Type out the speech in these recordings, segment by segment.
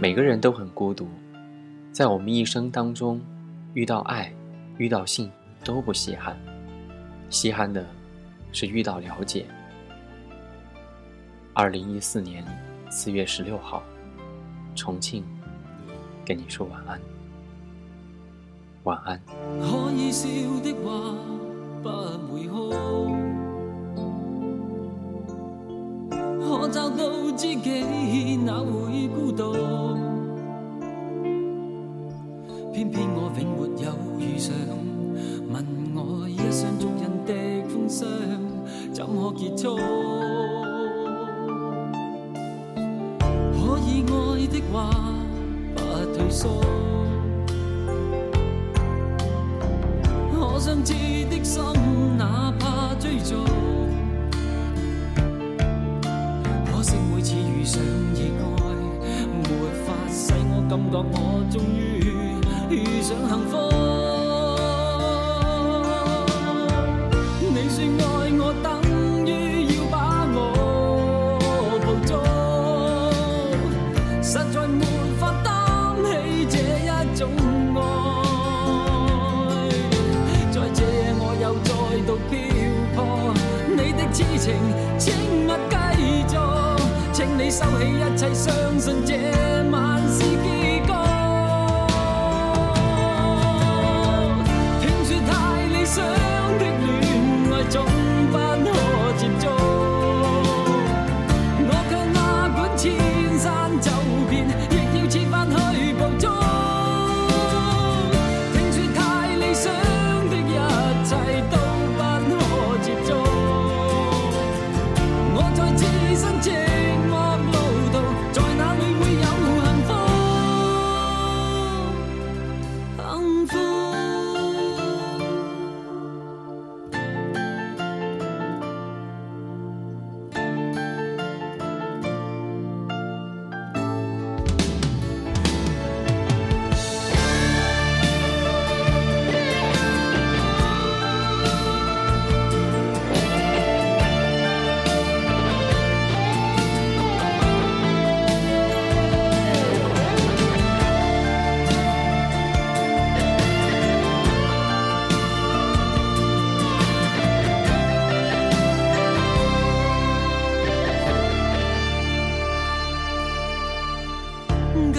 每个人都很孤独，在我们一生当中，遇到爱、遇到性都不稀罕，稀罕的是遇到了解。二零一四年四月十六号，重庆，跟你说晚安，晚安。可以笑的话不会哭，可找到知己哪会孤独？可结束？可以爱的话不退缩。可相知的心，哪怕追逐。可惜每次遇上意外，没法使我感觉我终于遇上幸福。你说爱种爱。在这夜我又再度漂泊，你的痴情请勿继续，请你收起一切，相信这晚是结局。听说太理想的恋爱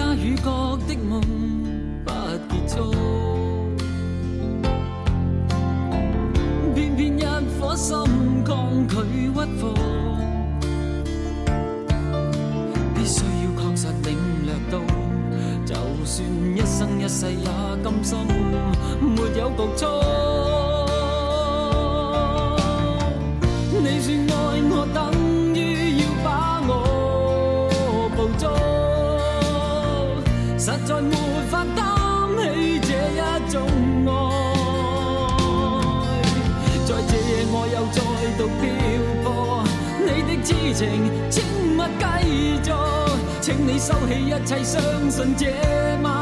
家与国的梦不结束，偏偏一颗心抗拒屈服，必须要确实领略到，就算一生一世也甘心。没有局促。你说爱情请勿继续，请你收起一切，相信这晚。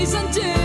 days and.